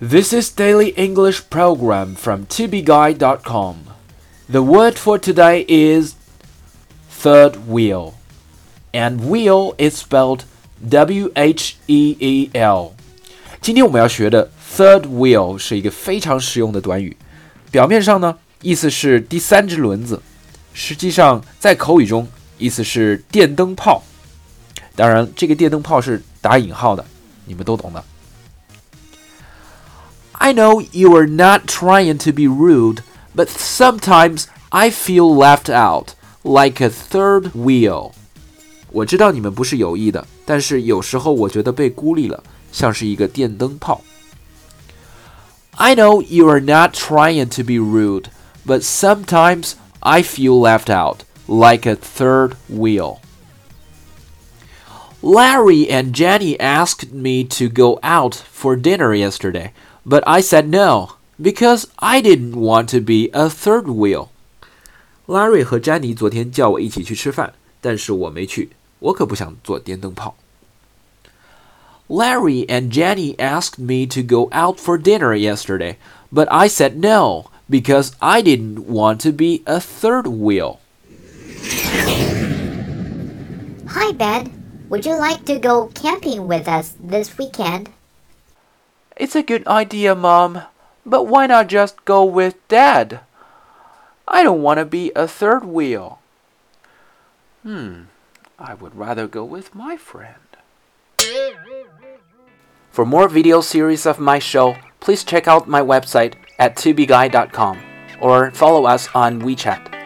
This is daily English program from tobeguide.com. The word for today is third wheel, and wheel is spelled W H E E L. 今天我们要学的 third wheel 是一个非常实用的短语。表面上呢，意思是第三只轮子，实际上在口语中意思是电灯泡。当然，这个电灯泡是打引号的，你们都懂的。 I know you are not trying to be rude, but sometimes I feel left out, like a third wheel. 我知道你们不是有意的，但是有时候我觉得被孤立了，像是一个电灯泡。I know you are not trying to be rude, but sometimes I feel left out, like a third wheel. Larry and Jenny asked me to go out for dinner yesterday, but I said no because I didn't want to be a third wheel. Larry 和 Jenny 昨天叫我一起去吃饭，但是我没去，我可不想做电灯泡。Larry and Jenny asked me to go out for dinner yesterday, but I said no because I didn't want to be a third wheel. Hi, Ben. Would you like to go camping with us this weekend? It's a good idea, Mom, but why not just go with Dad? I don't want to be a third wheel. Hmm, I would rather go with my friend. For more video series of my show, please check out my website at tubeguy.com or follow us on WeChat.